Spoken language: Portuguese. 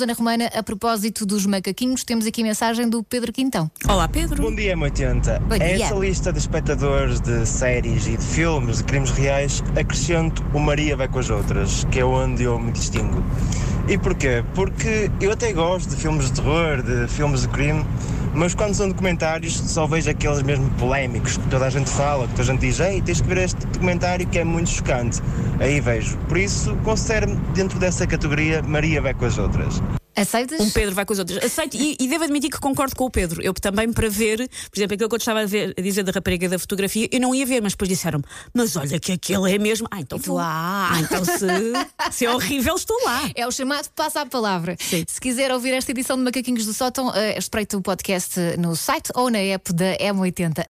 Susana Romana, a propósito dos macaquinhos, temos aqui a mensagem do Pedro Quintão. Olá, Pedro. Bom dia, M80. Bom A dia. essa lista de espectadores de séries e de filmes de crimes reais, acrescento o Maria vai com as outras, que é onde eu me distingo. E porquê? Porque eu até gosto de filmes de terror, de filmes de crime, mas quando são documentários só vejo aqueles mesmo polémicos que toda a gente fala, que toda a gente diz, ei, tens que ver este documentário que é muito chocante. Aí vejo. Por isso, considero-me dentro dessa categoria Maria vai com as outras. Aceitas? Um Pedro vai com os outros. Aceito e, e devo admitir que concordo com o Pedro. Eu também, para ver, por exemplo, aquilo que eu estava a, ver- a dizer da rapariga da fotografia, eu não ia ver, mas depois disseram-me: Mas olha que aquele é mesmo. Ah, então vou. ah. Então se, se é horrível, estou lá. É o chamado Passa a Palavra. Sim. Se quiser ouvir esta edição de Macaquinhos do Sótão, eh, espreita o podcast no site ou na app da M80.